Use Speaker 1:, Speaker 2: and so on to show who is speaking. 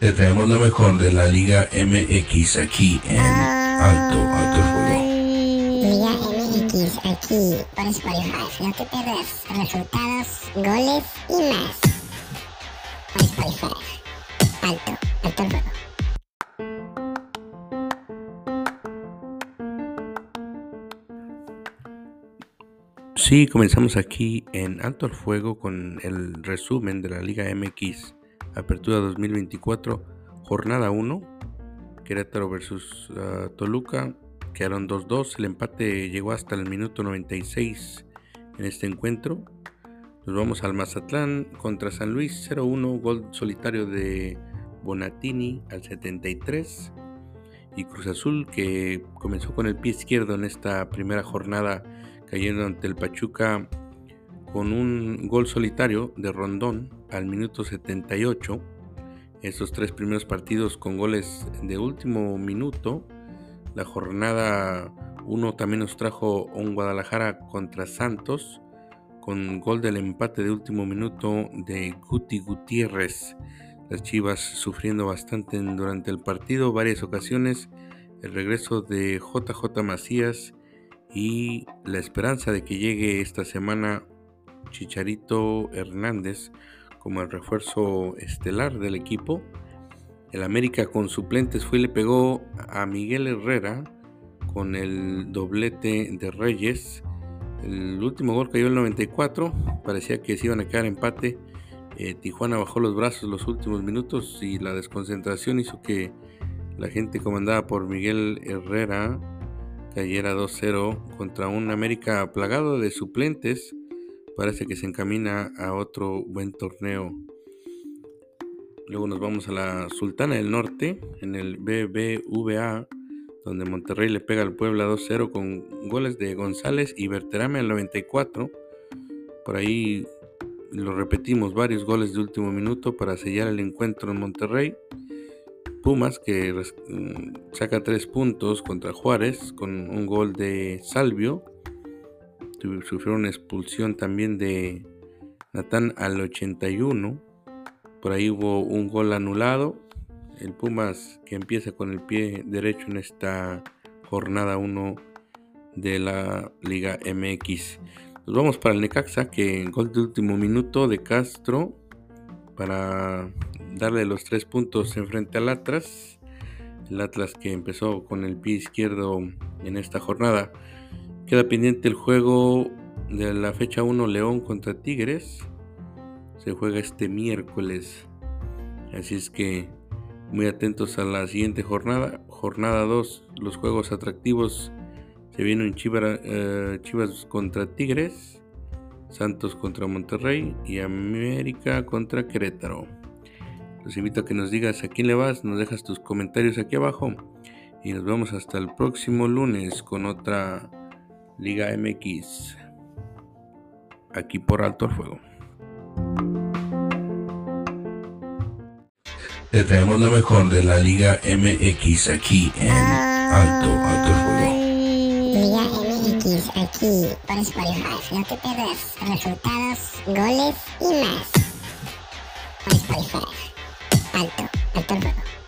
Speaker 1: Te traemos lo mejor de la Liga MX aquí en Alto, Alto Fuego.
Speaker 2: Liga MX aquí por Spotify. No te pierdas resultados, goles y más. Por Spotify. Alto, Alto Fuego.
Speaker 1: Sí, comenzamos aquí en Alto al Fuego con el resumen de la Liga MX Apertura 2024, jornada 1, Querétaro versus uh, Toluca, quedaron 2-2, el empate llegó hasta el minuto 96 en este encuentro. Nos vamos al Mazatlán contra San Luis 0-1, gol solitario de Bonatini al 73 y Cruz Azul que comenzó con el pie izquierdo en esta primera jornada cayendo ante el Pachuca con un gol solitario de Rondón al minuto 78. Esos tres primeros partidos con goles de último minuto. La jornada 1 también nos trajo un Guadalajara contra Santos con gol del empate de último minuto de Guti Gutiérrez. Las Chivas sufriendo bastante durante el partido, varias ocasiones. El regreso de JJ Macías y la esperanza de que llegue esta semana Chicharito Hernández como el refuerzo estelar del equipo. El América con suplentes fue y le pegó a Miguel Herrera con el doblete de Reyes. El último gol cayó el 94, parecía que se iban a quedar empate. Eh, Tijuana bajó los brazos los últimos minutos y la desconcentración hizo que la gente comandada por Miguel Herrera cayera 2-0 contra un América plagado de suplentes parece que se encamina a otro buen torneo. Luego nos vamos a la Sultana del Norte, en el BBVA, donde Monterrey le pega al Puebla 2-0 con goles de González y Berterame al 94. Por ahí lo repetimos, varios goles de último minuto para sellar el encuentro en Monterrey. Pumas que mm, saca tres puntos contra Juárez con un gol de Salvio sufrió una expulsión también de Natán al 81. Por ahí hubo un gol anulado. El Pumas que empieza con el pie derecho en esta jornada 1 de la Liga MX. Nos vamos para el Necaxa que gol de último minuto de Castro para darle los tres puntos en frente al Atlas. El Atlas que empezó con el pie izquierdo en esta jornada. Queda pendiente el juego de la fecha 1 León contra Tigres. Se juega este miércoles. Así es que muy atentos a la siguiente jornada. Jornada 2, los juegos atractivos. Se vienen Chivas, eh, Chivas contra Tigres, Santos contra Monterrey y América contra Querétaro. Los invito a que nos digas a quién le vas, nos dejas tus comentarios aquí abajo y nos vemos hasta el próximo lunes con otra Liga MX, aquí por Alto el Fuego. Te traemos lo mejor de la Liga MX aquí en Alto, Alto Fuego.
Speaker 2: Liga MX aquí por Spotify. No te pierdas resultados, goles y más. Por Spotify. Alto, Alto Fuego.